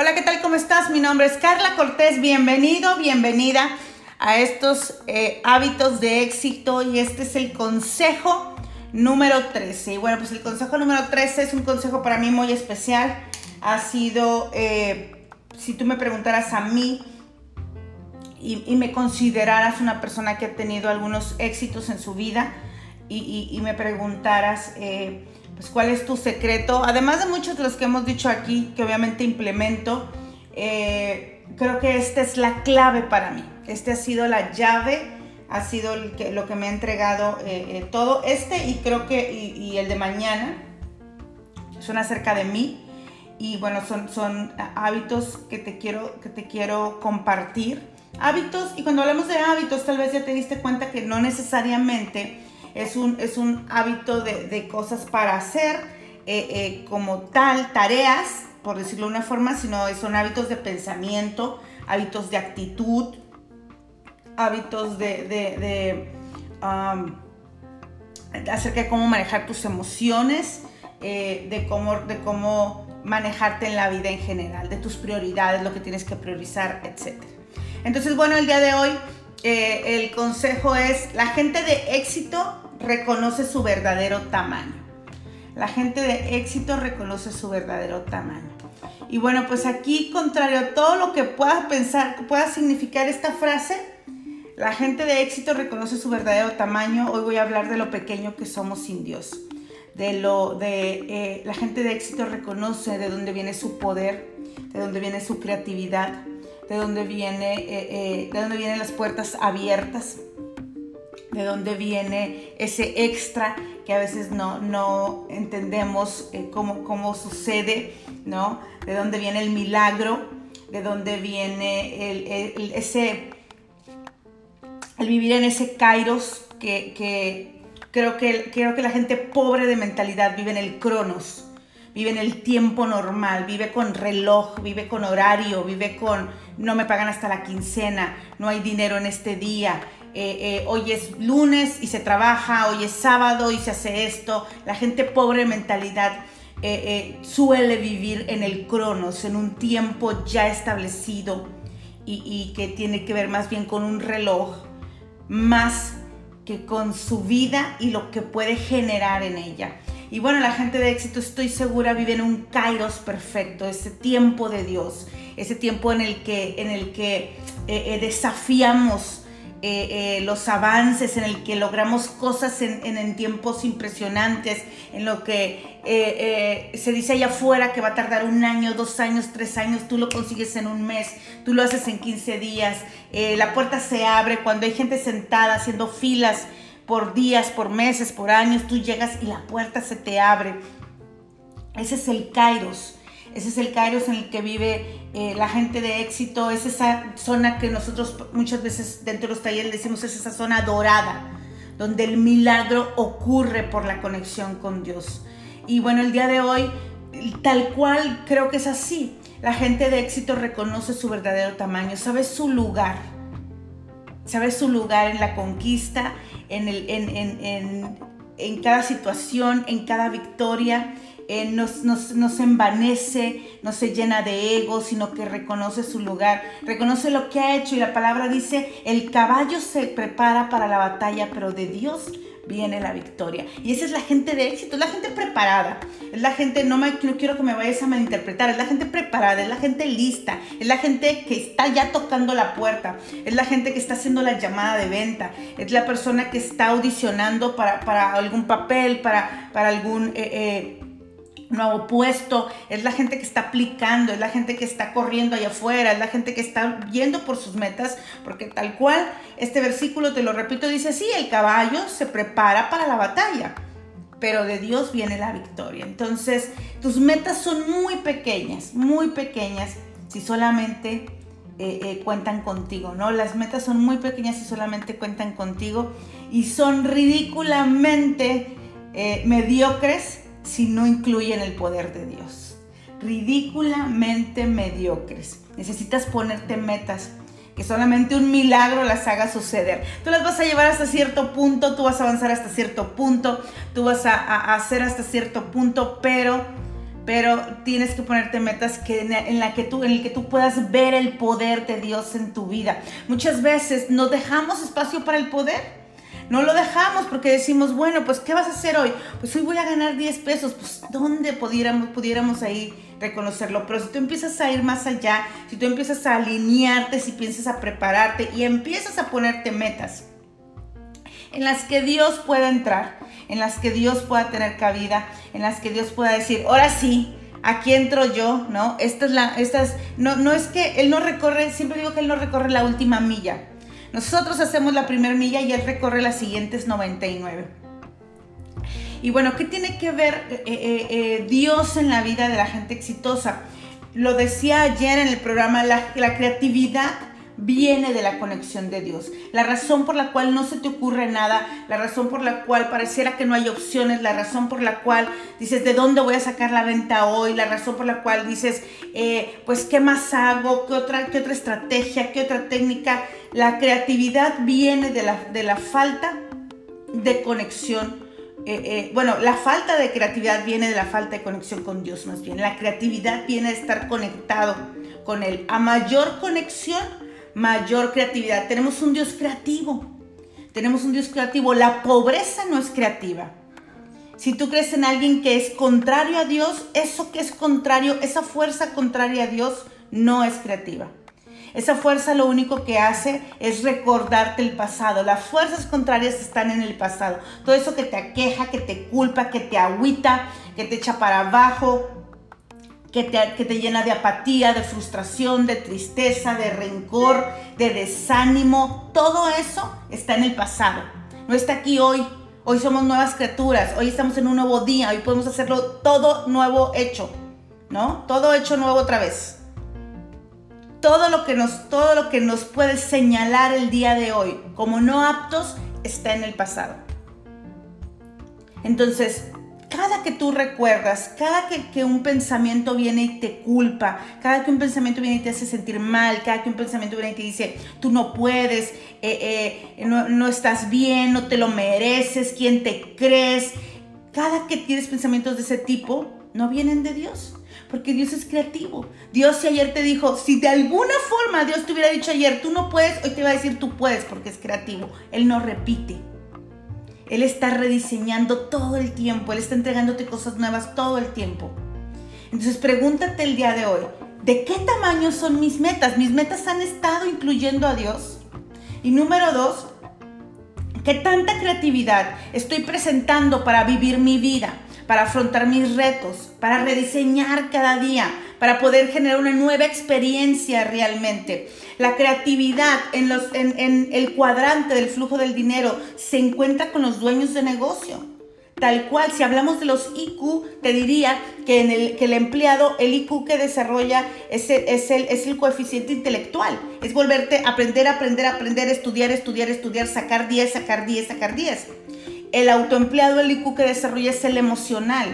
Hola, ¿qué tal? ¿Cómo estás? Mi nombre es Carla Cortés. Bienvenido, bienvenida a estos eh, hábitos de éxito y este es el consejo número 13. Y bueno, pues el consejo número 13 es un consejo para mí muy especial. Ha sido, eh, si tú me preguntaras a mí y, me consideraras una persona que ha tenido algunos éxitos en su vida y, me preguntaras... Eh, pues cuál es tu secreto. Además de muchos de los que hemos dicho aquí, que obviamente implemento, eh, creo que esta es la clave para mí. Este ha sido la llave, ha sido lo que me ha entregado eh, eh, todo. Este y creo que, y, el de mañana, son acerca de mí. Y bueno, son, son hábitos que te, quiero, que te quiero compartir. Hábitos, y cuando hablamos de hábitos, tal vez ya te diste cuenta que no necesariamente es un, es un hábito de, cosas para hacer eh, eh, como tal, tareas, por decirlo de una forma, sino son hábitos de pensamiento, hábitos de actitud, hábitos de, acerca de cómo manejar tus emociones, eh, de, cómo, de cómo manejarte en la vida en general, de tus prioridades, lo que tienes que priorizar, etc. Entonces, bueno, el día de hoy el consejo es, la gente de éxito reconoce su verdadero tamaño. La gente de éxito reconoce su verdadero tamaño. Y bueno, pues aquí, contrario a todo lo que puedas pensar, pueda significar esta frase, la gente de éxito reconoce su verdadero tamaño. Hoy voy a hablar de lo pequeño que somos sin Dios. De lo de eh, la gente de éxito reconoce de dónde viene su poder, de dónde viene su creatividad, de dónde viene, eh, eh, de vienen las puertas abiertas de dónde viene ese extra que a veces no, no entendemos eh, cómo, sucede, ¿no? De dónde viene el milagro, de dónde viene el, ese, el vivir en ese kairos que, creo, que creo que la gente pobre de mentalidad vive en el cronos, vive en el tiempo normal, vive con reloj, vive con horario, vive con no me pagan hasta la quincena, no hay dinero en este día, eh, eh, hoy es lunes y se trabaja, hoy es sábado y se hace esto. La gente pobre mentalidad eh, suele vivir en el cronos, en un tiempo ya establecido y que tiene que ver más bien con un reloj, más que con su vida y lo que puede generar en ella. Y bueno, la gente de éxito estoy segura vive en un kairos perfecto, ese tiempo de Dios, ese tiempo en el que, en el que desafiamos eh, eh, los avances, en el que logramos cosas en, tiempos impresionantes, en lo que eh, se dice allá afuera que va a tardar un año, dos años, tres años, tú lo consigues en un mes, tú lo haces en 15 días, la puerta se abre cuando hay gente sentada haciendo filas por días, por meses, por años, tú llegas y la puerta se te abre. Ese es el Kairos. Ese es el Kairos en el que vive eh, la gente de éxito, es esa zona que nosotros muchas veces dentro de los talleres decimos es esa zona dorada, donde el milagro ocurre por la conexión con Dios. Y bueno, el día de hoy, tal cual creo que es así. La gente de éxito reconoce su verdadero tamaño, sabe su lugar, sabe su lugar en la conquista, en, el, en, en, en cada situación, en cada victoria eh, nos, nos, envanece, no se llena de ego, sino que reconoce su lugar, reconoce lo que ha hecho. Y la palabra dice, el caballo se prepara para la batalla, pero de Dios viene la victoria. Y esa es la gente de éxito, es la gente preparada, es la gente, no, me, no quiero que me vayas a malinterpretar, es la gente preparada, es la gente lista, es la gente que está ya tocando la puerta, es la gente que está haciendo la llamada de venta, es la persona que está audicionando para, para algún papel, para, para algún... Eh, eh, nuevo puesto, es la gente que está aplicando, es la gente que está corriendo allá afuera, es la gente que está yendo por sus metas, porque tal cual este versículo, te lo repito, dice así, el caballo se prepara para la batalla, pero de Dios viene la victoria. Entonces, tus metas son muy pequeñas, muy pequeñas, si solamente eh, eh, cuentan contigo, ¿no? Las metas son muy pequeñas si solamente cuentan contigo y son ridículamente eh, mediocres si no incluyen el poder de Dios. Ridículamente mediocres. Necesitas ponerte metas que solamente un milagro las haga suceder. Tú las vas a llevar hasta cierto punto, tú vas a avanzar hasta cierto punto, tú vas a, hacer hasta cierto punto, pero pero tienes que ponerte metas que en, la que tú, en el que tú puedas ver el poder de Dios en tu vida. Muchas veces no dejamos espacio para el poder. No lo dejamos porque decimos, bueno, pues ¿qué vas a hacer hoy? Pues hoy voy a ganar 10 pesos. Pues ¿dónde pudiéramos, pudiéramos ahí reconocerlo? Pero si tú empiezas a ir más allá, si tú empiezas a alinearte, si piensas a prepararte y empiezas a ponerte metas en las que Dios pueda entrar, en las que Dios pueda tener cabida, en las que Dios pueda decir, ahora sí, aquí entro yo, ¿no? Esta es la, esta es, no, no es que Él no recorre, siempre digo que Él no recorre la última milla. Nosotros hacemos la primera milla y Él recorre las siguientes 99. Y bueno, ¿qué tiene que ver eh, eh, eh, Dios en la vida de la gente exitosa? Lo decía ayer en el programa, la, la creatividad viene de la conexión de Dios. La razón por la cual no se te ocurre nada, la razón por la cual pareciera que no hay opciones, la razón por la cual dices, ¿de dónde voy a sacar la venta hoy? La razón por la cual dices, eh, pues, ¿qué más hago? ¿Qué otra, ¿Qué otra estrategia? ¿Qué otra técnica? La creatividad viene de la, de la falta de conexión. Eh, eh, bueno, la falta de creatividad viene de la falta de conexión con Dios más bien. La creatividad viene de estar conectado con Él. A mayor conexión, mayor creatividad. Tenemos un Dios creativo. Tenemos un Dios creativo. La pobreza no es creativa. Si tú crees en alguien que es contrario a Dios, eso que es contrario, esa fuerza contraria a Dios, no es creativa. Esa fuerza lo único que hace es recordarte el pasado. Las fuerzas contrarias están en el pasado. Todo eso que te aqueja, que te culpa, que te agüita, que te echa para abajo, que te, llena de apatía, de frustración, de tristeza, de rencor, de desánimo. Todo eso está en el pasado. No está aquí hoy. Hoy somos nuevas criaturas. Hoy estamos en un nuevo día. Hoy podemos hacerlo todo nuevo hecho. ¿No? Todo hecho nuevo otra vez. Todo lo que nos, todo lo que nos puede señalar el día de hoy como no aptos está en el pasado. Entonces, cada que tú recuerdas, cada que, un pensamiento viene y te culpa, cada que un pensamiento viene y te hace sentir mal, cada que un pensamiento viene y te dice, tú no puedes, eh, eh, no, no estás bien, no te lo mereces, ¿quién te crees? Cada que tienes pensamientos de ese tipo, no vienen de Dios. Porque Dios es creativo. Dios si ayer te dijo, si de alguna forma Dios te hubiera dicho ayer, tú no puedes, hoy te va a decir tú puedes porque es creativo. Él no repite. Él está rediseñando todo el tiempo, Él está entregándote cosas nuevas todo el tiempo. Entonces pregúntate el día de hoy, ¿de qué tamaño son mis metas? ¿Mis metas han estado incluyendo a Dios? Y número dos, ¿qué tanta creatividad estoy presentando para vivir mi vida? para afrontar mis retos, para rediseñar cada día, para poder generar una nueva experiencia realmente. La creatividad en, el cuadrante del flujo del dinero se encuentra con los dueños de negocio. Tal cual, si hablamos de los IQ, te diría que, el, empleado, el IQ que desarrolla es el, es, el, es el coeficiente intelectual. Es volverte a aprender, aprender, aprender, estudiar, estudiar, estudiar, sacar 10, sacar 10, sacar 10 el autoempleado, el IQ que desarrolla es el emocional,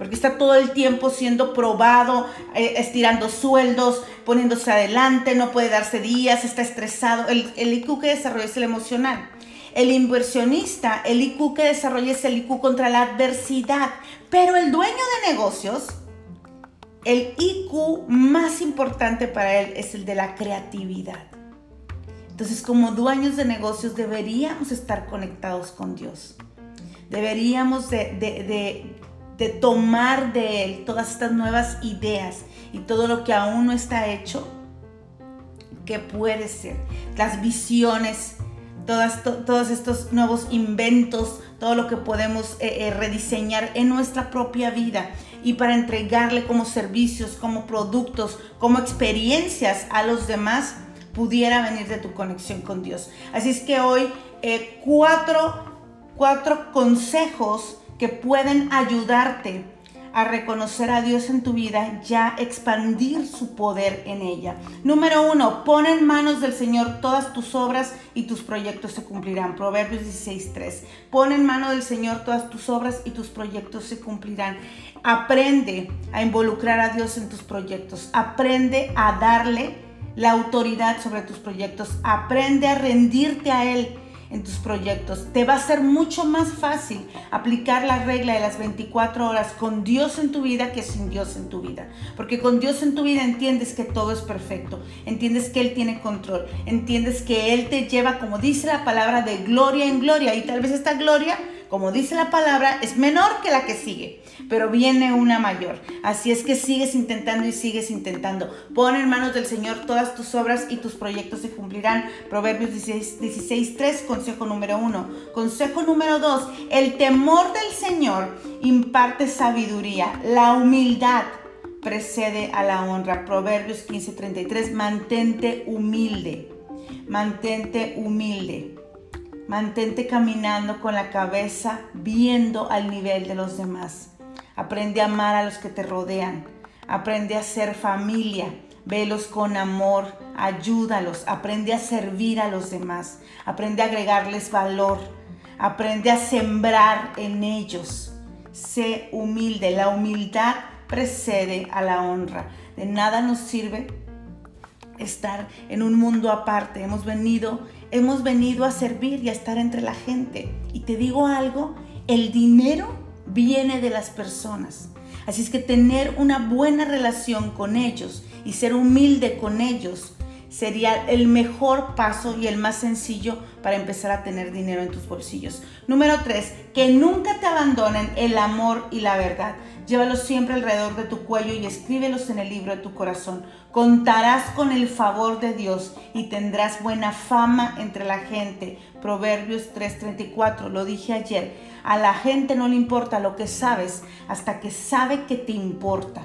porque está todo el tiempo siendo probado, eh, estirando sueldos, poniéndose adelante, no puede darse días, está estresado. El, el IQ que desarrolla es el emocional. El inversionista, el IQ que desarrolla es el IQ contra la adversidad. Pero el dueño de negocios, el IQ más importante para él es el de la creatividad. Entonces, como dueños de negocios deberíamos estar conectados con Dios. Deberíamos de, tomar de Él todas estas nuevas ideas y todo lo que aún no está hecho, que puede ser. Las visiones, todos estos nuevos inventos, todo lo que podemos eh, eh, rediseñar en nuestra propia vida y para entregarle como servicios, como productos, como experiencias a los demás, pudiera venir de tu conexión con Dios. Así es que hoy eh, cuatro cuatro consejos que pueden ayudarte a reconocer a Dios en tu vida, ya expandir su poder en ella. Número uno, pon en manos del Señor todas tus obras y tus proyectos se cumplirán. Proverbios 16.3. Pon en manos del Señor todas tus obras y tus proyectos se cumplirán. Aprende a involucrar a Dios en tus proyectos. Aprende a darle la autoridad sobre tus proyectos. Aprende a rendirte a Él en tus proyectos. Te va a ser mucho más fácil aplicar la regla de las 24 horas con Dios en tu vida que sin Dios en tu vida. Porque con Dios en tu vida entiendes que todo es perfecto, entiendes que Él tiene control, entiendes que Él te lleva, como dice la palabra, de gloria en gloria. Y tal vez esta gloria como dice la palabra, es menor que la que sigue, pero viene una mayor. Así es que sigues intentando y sigues intentando. Pon en manos del Señor todas tus obras y tus proyectos se cumplirán. Proverbios 16, 3, consejo número 1. Consejo número 2, el temor del Señor imparte sabiduría. La humildad precede a la honra. Proverbios 15:33, mantente humilde. Mantente humilde. Mantente caminando con la cabeza viendo al nivel de los demás. Aprende a amar a los que te rodean. Aprende a ser familia. Velos con amor. Ayúdalos. Aprende a servir a los demás. Aprende a agregarles valor. Aprende a sembrar en ellos. Sé humilde. La humildad precede a la honra. De nada nos sirve estar en un mundo aparte. Hemos venido hemos venido a servir y a estar entre la gente. Y te digo algo, el dinero viene de las personas. Así es que tener una buena relación con ellos y ser humilde con ellos sería el mejor paso y el más sencillo para empezar a tener dinero en tus bolsillos. Número tres, que nunca te abandonen el amor y la verdad. Llévalos siempre alrededor de tu cuello y escríbelos en el libro de tu corazón. Contarás con el favor de Dios y tendrás buena fama entre la gente. Proverbios 3:34, lo dije ayer. A la gente no le importa lo que sabes hasta que sabe que te importa.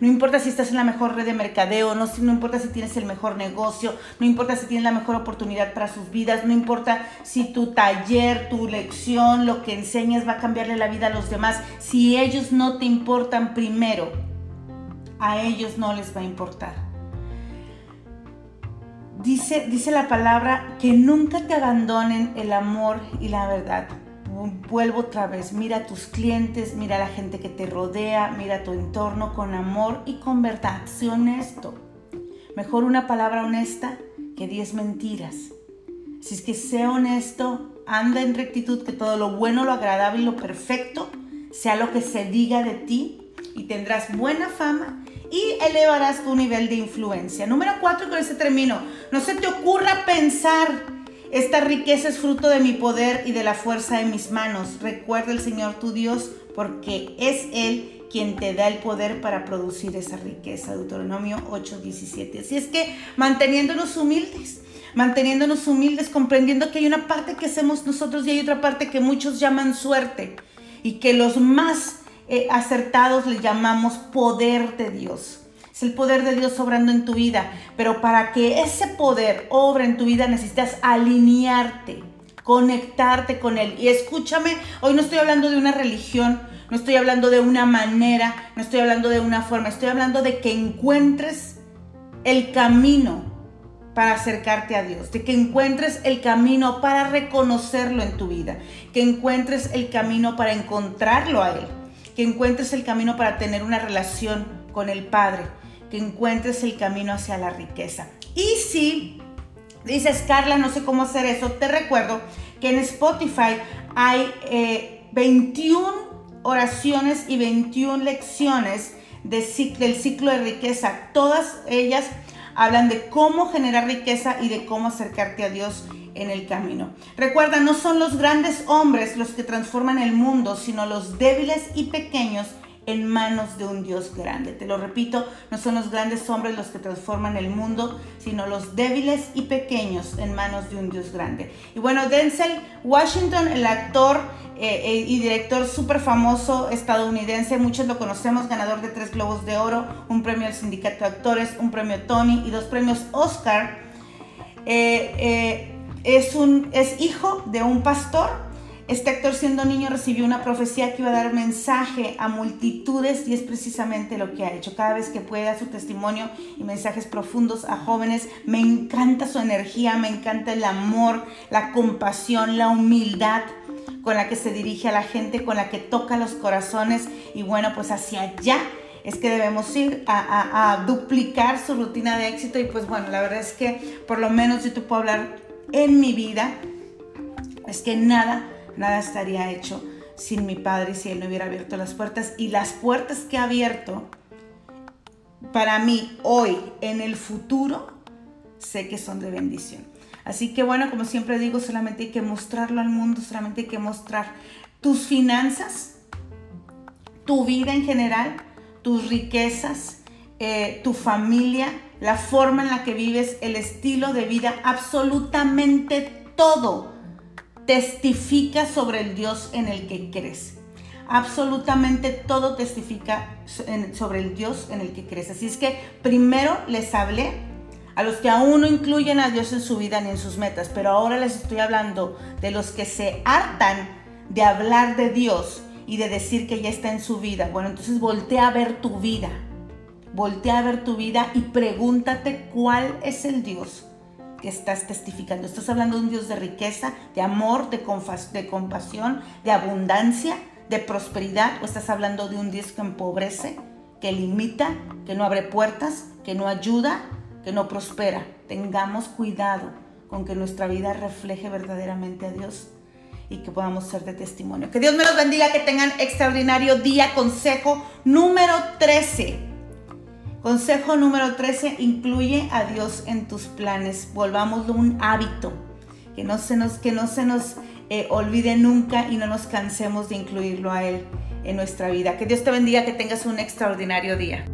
No importa si estás en la mejor red de mercadeo, no, no importa si tienes el mejor negocio, no importa si tienes la mejor oportunidad para sus vidas, no importa si tu taller, tu lección, lo que enseñas va a cambiarle la vida a los demás. Si ellos no te importan primero, a ellos no les va a importar. Dice, dice la palabra que nunca te abandonen el amor y la verdad vuelvo otra vez, mira a tus clientes, mira a la gente que te rodea, mira tu entorno con amor y con verdad. Sé honesto. Mejor una palabra honesta que diez mentiras. Si es que sé honesto, anda en rectitud, que todo lo bueno, lo agradable y lo perfecto sea lo que se diga de ti y tendrás buena fama y elevarás tu nivel de influencia. Número cuatro, con ese termino. No se te ocurra pensar esta riqueza es fruto de mi poder y de la fuerza de mis manos. Recuerda el Señor tu Dios, porque es Él quien te da el poder para producir esa riqueza. Deuteronomio 8:17. Así es que manteniéndonos humildes, manteniéndonos humildes, comprendiendo que hay una parte que hacemos nosotros y hay otra parte que muchos llaman suerte y que los más eh, acertados le llamamos poder de Dios. Es el poder de Dios obrando en tu vida. Pero para que ese poder obre en tu vida necesitas alinearte, conectarte con Él. Y escúchame, hoy no estoy hablando de una religión, no estoy hablando de una manera, no estoy hablando de una forma, estoy hablando de que encuentres el camino para acercarte a Dios, de que encuentres el camino para reconocerlo en tu vida, que encuentres el camino para encontrarlo a Él, que encuentres el camino para tener una relación con el Padre que encuentres el camino hacia la riqueza. Y si dices, Carla, no sé cómo hacer eso, te recuerdo que en Spotify hay 21 eh, oraciones y 21 lecciones del ciclo de riqueza. Todas ellas hablan de cómo generar riqueza y de cómo acercarte a Dios en el camino. Recuerda, no son los grandes hombres los que transforman el mundo, sino los débiles y pequeños en manos de un Dios grande. Te lo repito, no son los grandes hombres los que transforman el mundo, sino los débiles y pequeños en manos de un Dios grande. Y bueno, Denzel Washington, el actor eh, eh, y director súper famoso estadounidense, muchos lo conocemos, ganador de tres Globos de Oro, un premio al Sindicato de Actores, un premio Tony y dos premios Oscar. Eh, es, un, es hijo de un pastor este actor siendo niño recibió una profecía que iba a dar mensaje a multitudes y es precisamente lo que ha hecho. Cada vez que puede dar su testimonio y mensajes profundos a jóvenes, me encanta su energía, me encanta el amor, la compasión, la humildad con la que se dirige a la gente, con la que toca los corazones y bueno, pues hacia allá es que debemos ir a, a, duplicar su rutina de éxito y pues bueno, la verdad es que por lo menos yo te puedo hablar en mi vida es que nada, nada estaría hecho sin mi Padre si Él no hubiera abierto las puertas. Y las puertas que ha abierto, para mí, hoy, en el futuro, sé que son de bendición. Así que bueno, como siempre digo, solamente hay que mostrarlo al mundo, solamente hay que mostrar tus finanzas, tu vida en general, tus riquezas, eh, tu familia, la forma en la que vives, el estilo de vida, absolutamente todo testifica sobre el Dios en el que crees. Absolutamente todo testifica sobre el Dios en el que crees. Así es que primero les hablé a los que aún no incluyen a Dios en su vida ni en sus metas, pero ahora les estoy hablando de los que se hartan de hablar de Dios y de decir que ya está en su vida. Bueno, entonces voltea a ver tu vida. Voltea a ver tu vida y pregúntate cuál es el Dios que estás testificando. ¿Estás hablando de un Dios de riqueza, de amor, de, de compasión, de abundancia, de prosperidad? ¿O estás hablando de un Dios que empobrece, que limita, que no abre puertas, que no ayuda, que no prospera? Tengamos cuidado con que nuestra vida refleje verdaderamente a Dios y que podamos ser de testimonio. Que Dios me los bendiga, que tengan extraordinario día. Consejo número 13 Consejo número 13, incluye a Dios en tus planes. Volvámoslo un hábito, que no se nos, que no se nos eh, olvide nunca y no nos cansemos de incluirlo a Él en nuestra vida. Que Dios te bendiga, que tengas un extraordinario día.